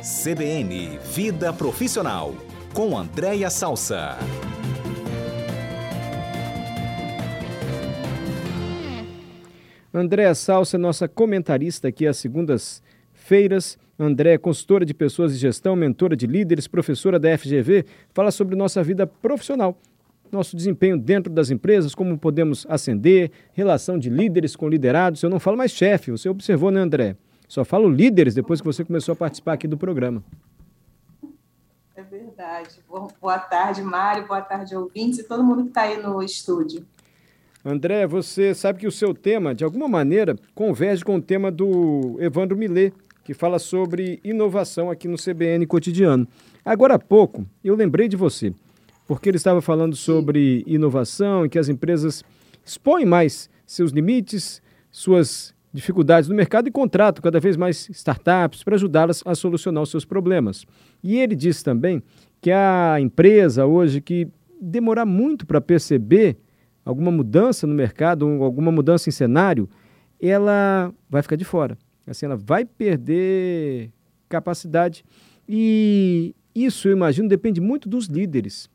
CBN Vida Profissional, com Andréia Salsa. Andréa Salsa é nossa comentarista aqui às segundas-feiras. André é consultora de pessoas e gestão, mentora de líderes, professora da FGV, fala sobre nossa vida profissional, nosso desempenho dentro das empresas, como podemos ascender, relação de líderes com liderados. Eu não falo mais chefe, você observou, né, André? Só falo líderes depois que você começou a participar aqui do programa. É verdade. Boa tarde, Mário. Boa tarde, ouvintes e todo mundo que está aí no estúdio. André, você sabe que o seu tema, de alguma maneira, converge com o tema do Evandro Millet, que fala sobre inovação aqui no CBN Cotidiano. Agora há pouco, eu lembrei de você, porque ele estava falando sobre inovação e que as empresas expõem mais seus limites, suas dificuldades no mercado e contratam cada vez mais startups para ajudá-las a solucionar os seus problemas. E ele disse também que a empresa hoje que demorar muito para perceber alguma mudança no mercado, alguma mudança em cenário, ela vai ficar de fora. Assim, ela vai perder capacidade. E isso, eu imagino, depende muito dos líderes.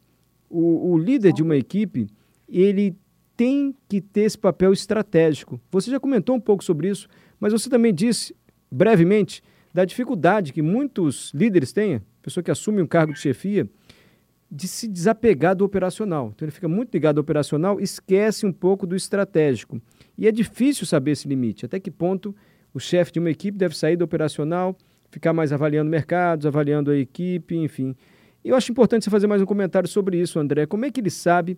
O, o líder de uma equipe, ele tem que ter esse papel estratégico. Você já comentou um pouco sobre isso, mas você também disse, brevemente, da dificuldade que muitos líderes têm, pessoa que assume um cargo de chefia, de se desapegar do operacional. Então ele fica muito ligado ao operacional, esquece um pouco do estratégico. E é difícil saber esse limite, até que ponto o chefe de uma equipe deve sair do operacional, ficar mais avaliando mercados, avaliando a equipe, enfim. E eu acho importante você fazer mais um comentário sobre isso, André. Como é que ele sabe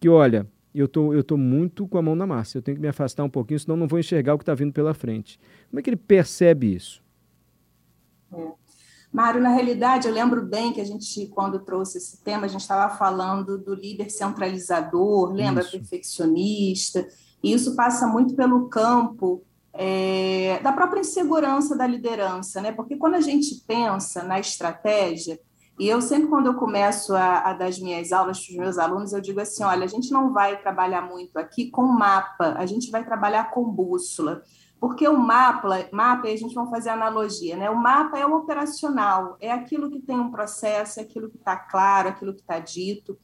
que, olha, eu tô, eu tô muito com a mão na massa, eu tenho que me afastar um pouquinho, senão não vou enxergar o que está vindo pela frente. Como é que ele percebe isso? É. Mário, na realidade, eu lembro bem que a gente, quando trouxe esse tema, a gente estava falando do líder centralizador, lembra? Isso. Perfeccionista. E isso passa muito pelo campo é, da própria insegurança da liderança, né? Porque quando a gente pensa na estratégia, e eu sempre, quando eu começo a, a dar as minhas aulas para os meus alunos, eu digo assim: olha, a gente não vai trabalhar muito aqui com mapa, a gente vai trabalhar com bússola. Porque o mapa, mapa, a gente vai fazer analogia, né? O mapa é o operacional, é aquilo que tem um processo, é aquilo que está claro, aquilo que está dito.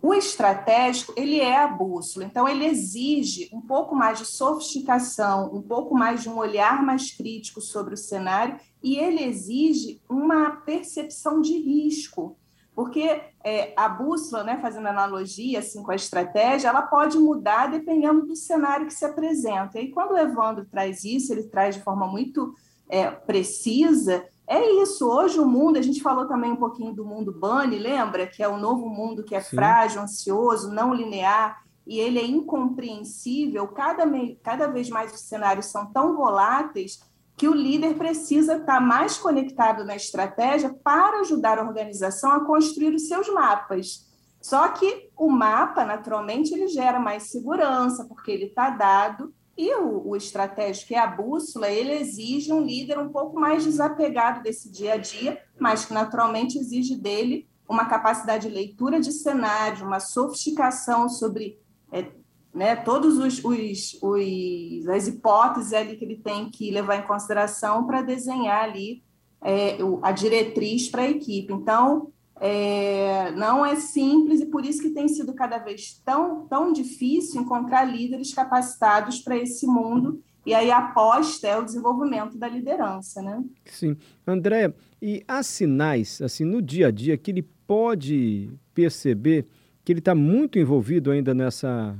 O estratégico, ele é a bússola, então ele exige um pouco mais de sofisticação, um pouco mais de um olhar mais crítico sobre o cenário e ele exige uma percepção de risco, porque é, a bússola, né, fazendo analogia assim com a estratégia, ela pode mudar dependendo do cenário que se apresenta. E quando o Evandro traz isso, ele traz de forma muito é, precisa, é isso. Hoje o mundo, a gente falou também um pouquinho do mundo Bunny, lembra? Que é o novo mundo que é Sim. frágil, ansioso, não linear, e ele é incompreensível. Cada, cada vez mais os cenários são tão voláteis que o líder precisa estar mais conectado na estratégia para ajudar a organização a construir os seus mapas. Só que o mapa, naturalmente, ele gera mais segurança, porque ele está dado e o, o estratégico, que é a bússola, ele exige um líder um pouco mais desapegado desse dia a dia, mas que naturalmente exige dele uma capacidade de leitura de cenário, uma sofisticação sobre é, né, todos os, os, os, as hipóteses ali que ele tem que levar em consideração para desenhar ali é, a diretriz para a equipe. Então, é, não é simples e por isso que tem sido cada vez tão, tão difícil encontrar líderes capacitados para esse mundo. E aí a aposta é o desenvolvimento da liderança, né? Sim. André, e há sinais, assim, no dia a dia, que ele pode perceber que ele está muito envolvido ainda nessa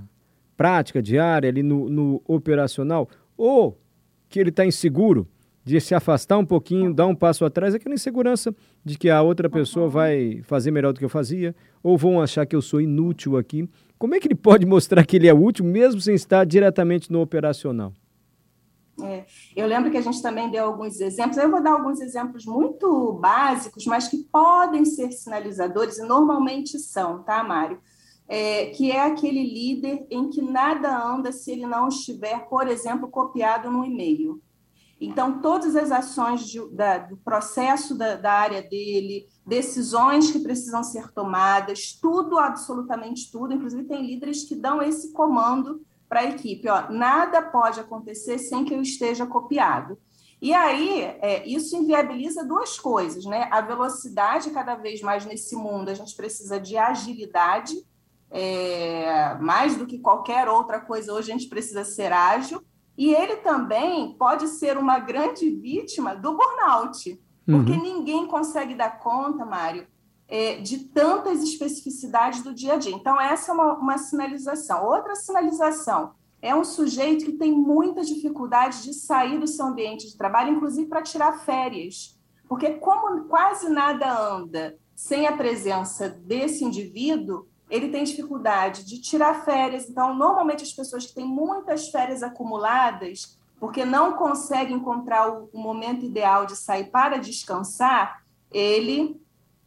prática diária, ali no, no operacional, ou que ele está inseguro, de se afastar um pouquinho, dar um passo atrás, aquela insegurança de que a outra pessoa vai fazer melhor do que eu fazia, ou vão achar que eu sou inútil aqui. Como é que ele pode mostrar que ele é útil, mesmo sem estar diretamente no operacional? É, eu lembro que a gente também deu alguns exemplos, eu vou dar alguns exemplos muito básicos, mas que podem ser sinalizadores, e normalmente são, tá, Mário? É, que é aquele líder em que nada anda se ele não estiver, por exemplo, copiado no e-mail. Então, todas as ações de, da, do processo da, da, área dele, decisões que precisam ser tomadas, tudo, absolutamente tudo. Inclusive, tem líderes que dão esse comando para a equipe: ó, nada pode acontecer sem que eu esteja copiado. E aí, é, isso inviabiliza duas coisas, né? A velocidade, cada vez mais nesse mundo, a gente precisa de agilidade, é, mais do que qualquer outra coisa, hoje a gente precisa ser ágil, e ele também pode ser uma grande vítima do burnout, porque uhum. ninguém consegue dar conta, Mário, é, de tantas especificidades do dia a dia. Então, essa é uma, uma sinalização. Outra sinalização é um sujeito que tem muita dificuldade de sair do seu ambiente de trabalho, inclusive para tirar férias. Porque, como quase nada anda sem a presença desse indivíduo, ele tem dificuldade de tirar férias. Então, normalmente, as pessoas que têm muitas férias acumuladas, porque não conseguem encontrar o, momento ideal de sair para descansar, ele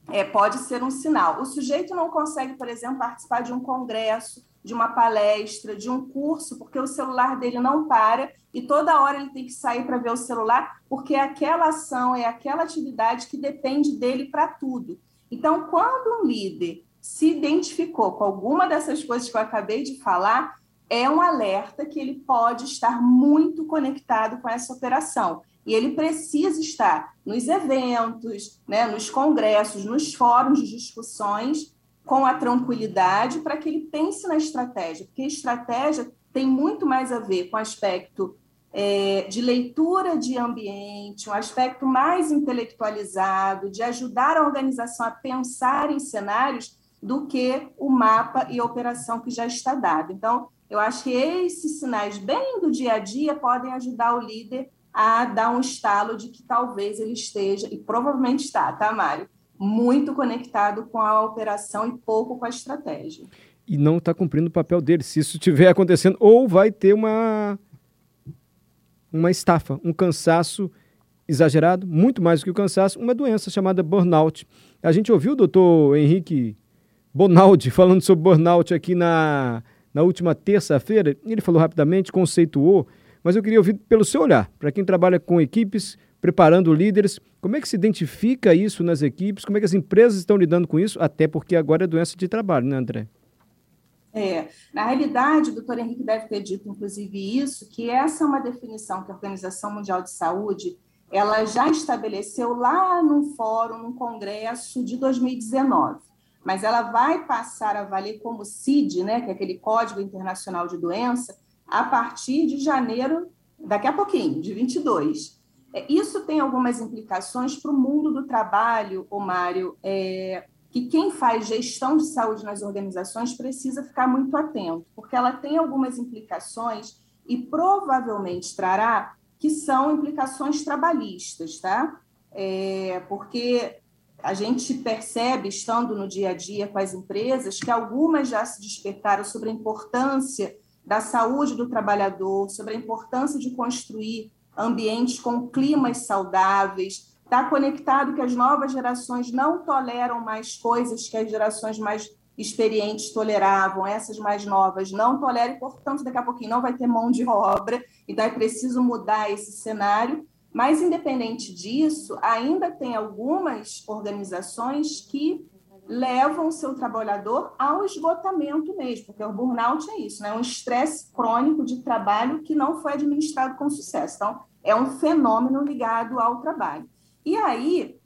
é, pode ser um sinal. O sujeito não consegue, por exemplo, participar de um congresso, de uma palestra, de um curso, porque o celular dele não para e toda hora ele tem que sair para ver o celular, porque aquela ação, é aquela atividade que depende dele para tudo. Então, quando um líder se identificou com alguma dessas coisas que eu acabei de falar, é um alerta que ele pode estar muito conectado com essa operação. E ele precisa estar nos eventos, né, nos congressos, nos fóruns de discussões, com a tranquilidade para que ele pense na estratégia, porque estratégia tem muito mais a ver com aspecto é, de leitura de ambiente, um aspecto mais intelectualizado, de ajudar a organização a pensar em cenários, do que o mapa e a operação que já está dado. Então, eu acho que esses sinais, bem do dia a dia, podem ajudar o líder a dar um estalo de que talvez ele esteja, e provavelmente está, tá, Mário? Muito conectado com a operação e pouco com a estratégia. E não está cumprindo o papel dele. Se isso estiver acontecendo, ou vai ter uma, uma estafa, um cansaço exagerado, muito mais do que o cansaço, uma doença chamada burnout. A gente ouviu o doutor Henrique Bonaldi falando sobre burnout aqui na, na última terça-feira. Ele falou rapidamente, conceituou, mas eu queria ouvir pelo seu olhar, para quem trabalha com equipes, preparando líderes, como é que se identifica isso nas equipes, como é que as empresas estão lidando com isso, até porque agora é doença de trabalho, né, André? É, na realidade, o doutor Henrique deve ter dito, inclusive, isso, que essa é uma definição que a Organização Mundial de Saúde ela já estabeleceu lá no fórum, no congresso de 2019 mas ela vai passar a valer como CID, né, que é aquele Código Internacional de Doença, a partir de janeiro, daqui a pouquinho, de 22. É, isso tem algumas implicações para o mundo do trabalho, o Mário, é, que quem faz gestão de saúde nas organizações precisa ficar muito atento, porque ela tem algumas implicações e provavelmente trará que são implicações trabalhistas, tá? É, porque a gente percebe, estando no dia a dia com as empresas, que algumas já se despertaram sobre a importância da saúde do trabalhador, sobre a importância de construir ambientes com climas saudáveis. Está conectado que as novas gerações não toleram mais coisas que as gerações mais experientes toleravam, essas mais novas não toleram, e, portanto, daqui a pouquinho não vai ter mão de obra, então é preciso mudar esse cenário. Mas, independente disso, ainda tem algumas organizações que levam o seu trabalhador ao esgotamento mesmo, porque o burnout é isso, né? um estresse crônico de trabalho que não foi administrado com sucesso. Então, é um fenômeno ligado ao trabalho. E aí,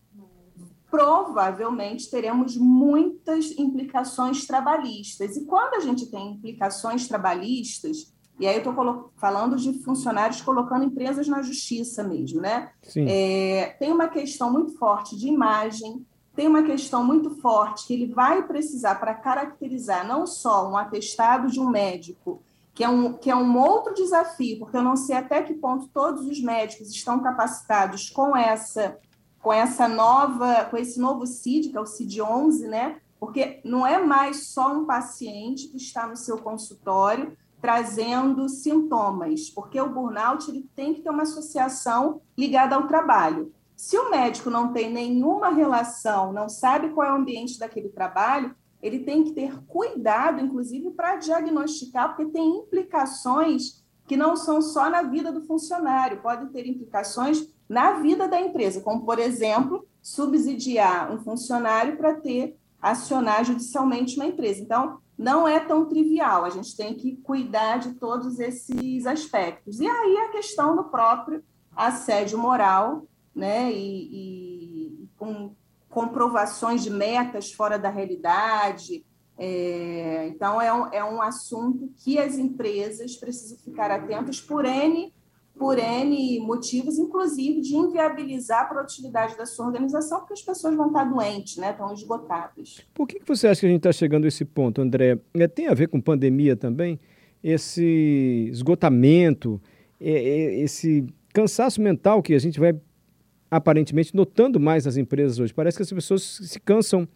provavelmente, teremos muitas implicações trabalhistas. E quando a gente tem implicações trabalhistas, e aí eu estou falando de funcionários colocando empresas na justiça mesmo, né? É, tem uma questão muito forte de imagem, tem uma questão muito forte que ele vai precisar para caracterizar não só um atestado de um médico, que é um, que é um outro desafio, porque eu não sei até que ponto todos os médicos estão capacitados com essa com essa nova, com esse novo CID, que é o CID-11, né? Porque não é mais só um paciente que está no seu consultório, trazendo sintomas, porque o burnout ele tem que ter uma associação ligada ao trabalho. Se o médico não tem nenhuma relação, não sabe qual é o ambiente daquele trabalho, ele tem que ter cuidado, inclusive, para diagnosticar, porque tem implicações que não são só na vida do funcionário, podem ter implicações na vida da empresa, como, por exemplo, subsidiar um funcionário para ter acionar judicialmente uma empresa. Então, não é tão trivial, a gente tem que cuidar de todos esses aspectos. E aí a questão do próprio assédio moral, né, e, e com comprovações de metas fora da realidade. É, então, é um, é um assunto que as empresas precisam ficar atentas por N, por N motivos, inclusive de inviabilizar a produtividade da sua organização, porque as pessoas vão estar doentes, né, estão esgotadas. Por que, que você acha que a gente está chegando a esse ponto, André? É, tem a ver com pandemia também? Esse esgotamento, é, é, esse cansaço mental que a gente vai aparentemente notando mais nas empresas hoje. Parece que as pessoas se cansam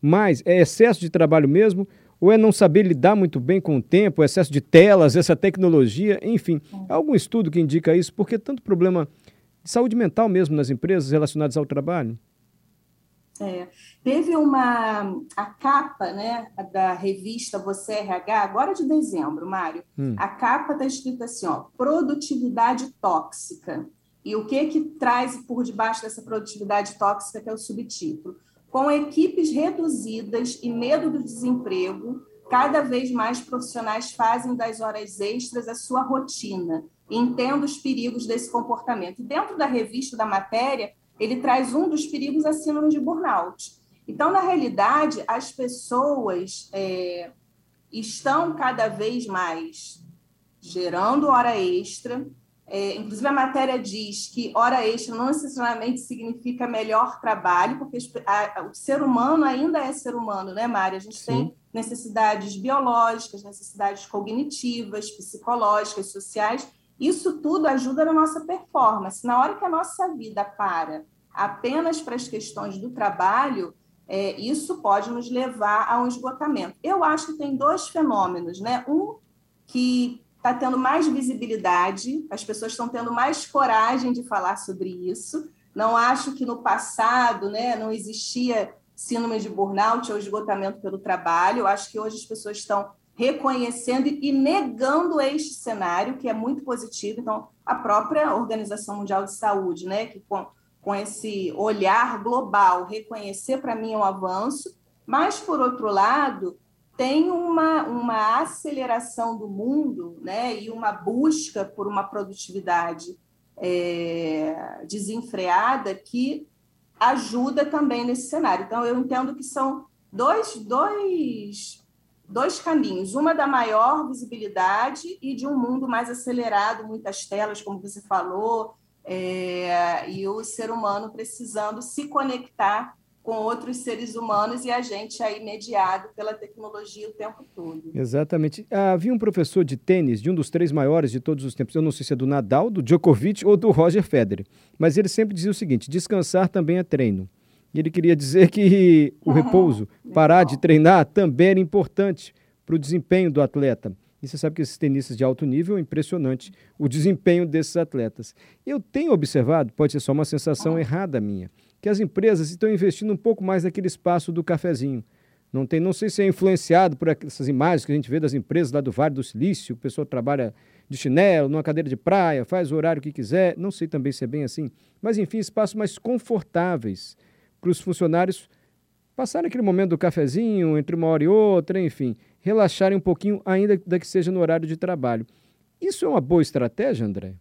mais. É excesso de trabalho mesmo? Ou é não saber lidar muito bem com o tempo, excesso de telas, essa tecnologia, enfim. Há algum estudo que indica isso? Por que tanto problema de saúde mental mesmo nas empresas relacionados ao trabalho? É, teve uma a capa né, da revista Você RH, agora de dezembro, Mário. Hum. A capa está escrita assim: ó, produtividade tóxica. E o que que traz por debaixo dessa produtividade tóxica, que é o subtítulo? Com equipes reduzidas e medo do desemprego, cada vez mais profissionais fazem das horas extras a sua rotina. Entendo os perigos desse comportamento. Dentro da revista, da matéria, ele traz um dos perigos a síndrome de burnout. Então, na realidade, as pessoas é, estão cada vez mais gerando hora extra, é, inclusive, a matéria diz que hora extra não necessariamente significa melhor trabalho, porque a, a, o ser humano ainda é ser humano, né, Mari? A gente Sim. tem necessidades biológicas, necessidades cognitivas, psicológicas, sociais. Isso tudo ajuda na nossa performance. Na hora que a nossa vida para apenas para as questões do trabalho, é, isso pode nos levar a um esgotamento. Eu acho que tem dois fenômenos, né? Um que está tendo mais visibilidade, as pessoas estão tendo mais coragem de falar sobre isso. Não acho que no passado né, não existia síndrome de burnout ou esgotamento pelo trabalho. Eu acho que hoje as pessoas estão reconhecendo e negando este cenário, que é muito positivo. Então, a própria Organização Mundial de Saúde, né, que com, com esse olhar global, reconhecer para mim é um avanço, mas, por outro lado, tem uma, uma aceleração do mundo né, e uma busca por uma produtividade é, desenfreada que ajuda também nesse cenário. Então, eu entendo que são dois, dois, dois caminhos: uma da maior visibilidade e de um mundo mais acelerado, muitas telas, como você falou, é, e o ser humano precisando se conectar com outros seres humanos e a gente aí mediado pela tecnologia o tempo todo. Exatamente. Havia um professor de tênis, de um dos três maiores de todos os tempos, eu não sei se é do Nadal, do Djokovic ou do Roger Federer, mas ele sempre dizia o seguinte: descansar também é treino. E ele queria dizer que o repouso, parar de treinar, também era importante para o desempenho do atleta. E você sabe que esses tenistas de alto nível é impressionante o desempenho desses atletas. Eu tenho observado, pode ser só uma sensação errada minha, que as empresas estão investindo um pouco mais naquele espaço do cafezinho. Não, tem, não sei se é influenciado por essas imagens que a gente vê das empresas lá do Vale do Silício, o pessoal trabalha de chinelo, numa cadeira de praia, faz o horário que quiser. Não sei também se é bem assim. Mas, enfim, espaços mais confortáveis para os funcionários passarem aquele momento do cafezinho, entre uma hora e outra, enfim, relaxarem um pouquinho, ainda que seja no horário de trabalho. Isso é uma boa estratégia, André?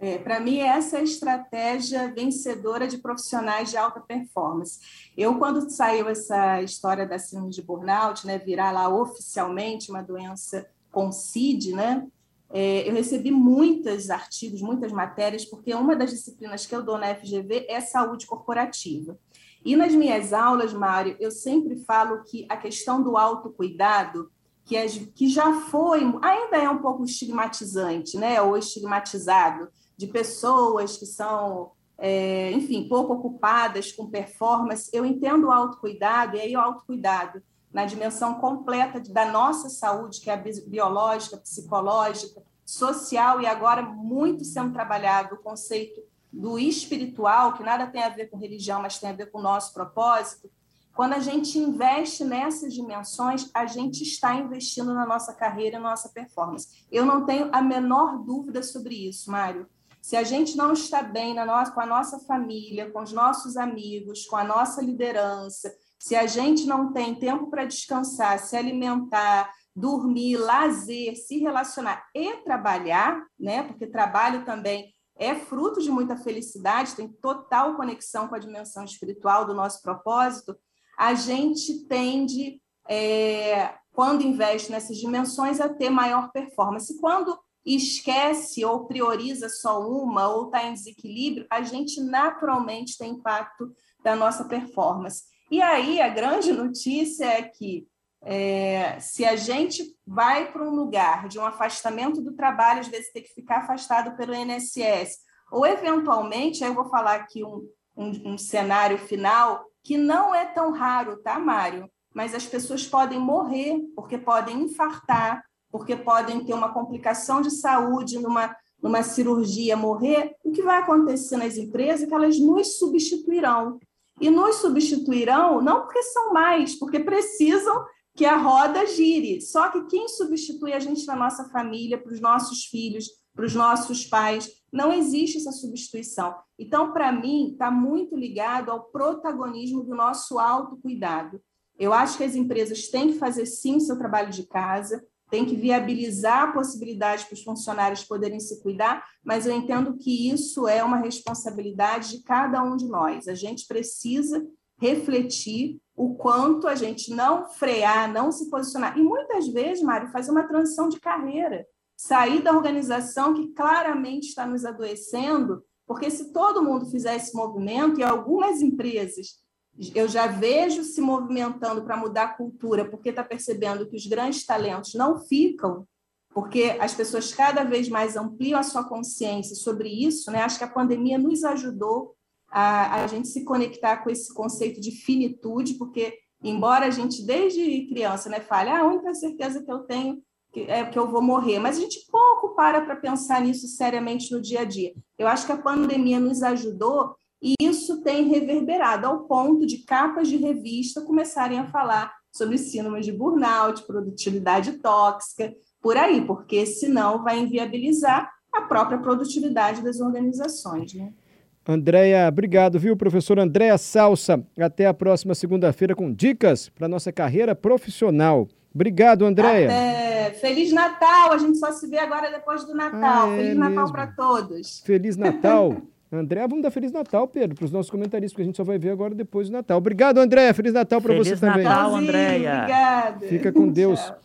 É, Para mim, essa é a estratégia vencedora de profissionais de alta performance. Eu, quando saiu essa história da síndrome de burnout, né, virar lá oficialmente uma doença com CID, né, é, eu recebi muitos artigos, muitas matérias, porque uma das disciplinas que eu dou na FGV é saúde corporativa. E nas minhas aulas, Mário, eu sempre falo que a questão do autocuidado, que, é, que já foi, ainda é um pouco estigmatizante, né, ou estigmatizado, de pessoas que são, é, enfim, pouco ocupadas com performance. Eu entendo o autocuidado, e aí o autocuidado na dimensão completa da nossa saúde, que é a biológica, psicológica, social, e agora muito sendo trabalhado o conceito do espiritual, que nada tem a ver com religião, mas tem a ver com o nosso propósito. Quando a gente investe nessas dimensões, a gente está investindo na nossa carreira na nossa performance. Eu não tenho a menor dúvida sobre isso, Mário. Se a gente não está bem nossa, com a nossa família, com os nossos amigos, com a nossa liderança, se a gente não tem tempo para descansar, se alimentar, dormir, lazer, se relacionar e trabalhar, né? Porque trabalho também é fruto de muita felicidade, tem total conexão com a dimensão espiritual do nosso propósito, a gente tende, é, quando investe nessas dimensões, a ter maior performance. Quando esquece ou prioriza só uma ou está em desequilíbrio, a gente naturalmente tem impacto da nossa performance. E aí a grande notícia é que é, se a gente vai para um lugar de um afastamento do trabalho, às vezes ter que ficar afastado pelo INSS, ou eventualmente, aí eu vou falar aqui um, um, um cenário final que não é tão raro, tá, Mário? Mas as pessoas podem morrer porque podem infartar, porque podem ter uma complicação de saúde numa, numa cirurgia, morrer. O que vai acontecer nas empresas é que elas nos substituirão. E nos substituirão não porque são mais, porque precisam que a roda gire. Só que quem substitui a gente na nossa família, para os nossos filhos, para os nossos pais, não existe essa substituição. Então, para mim, está muito ligado ao protagonismo do nosso autocuidado. Eu acho que as empresas têm que fazer sim seu trabalho de casa, têm que viabilizar a possibilidade para os funcionários poderem se cuidar, mas eu entendo que isso é uma responsabilidade de cada um de nós. A gente precisa refletir o quanto a gente não frear, não se posicionar. E muitas vezes, Mário, fazer uma transição de carreira, sair da organização que claramente está nos adoecendo, porque se todo mundo fizer esse movimento, e algumas empresas eu já vejo se movimentando para mudar a cultura, porque está percebendo que os grandes talentos não ficam, porque as pessoas cada vez mais ampliam a sua consciência sobre isso, né? Acho que a pandemia nos ajudou a, a gente se conectar com esse conceito de finitude, porque embora a gente desde criança né, fale, ah, a única certeza que eu tenho é que eu vou morrer, mas a gente pouco para para pensar nisso seriamente no dia a dia. Eu acho que a pandemia nos ajudou e isso tem reverberado ao ponto de capas de revista começarem a falar sobre síndrome de burnout, produtividade tóxica, por aí, porque senão vai inviabilizar a própria produtividade das organizações, né? Andréia, obrigado, viu, professor Andréia Salsa. Até a próxima segunda-feira com dicas para nossa carreira profissional. Obrigado, Andréia. Até. Feliz Natal! A gente só se vê agora depois do Natal. Ah, é Feliz Natal para todos. Feliz Natal. André, vamos dar Feliz Natal, Pedro, para os nossos comentaristas, porque a gente só vai ver agora depois do Natal. Obrigado, André. Feliz Natal para você também. Feliz Natal, Andréia. Obrigada. Fica com Deus. Tchau.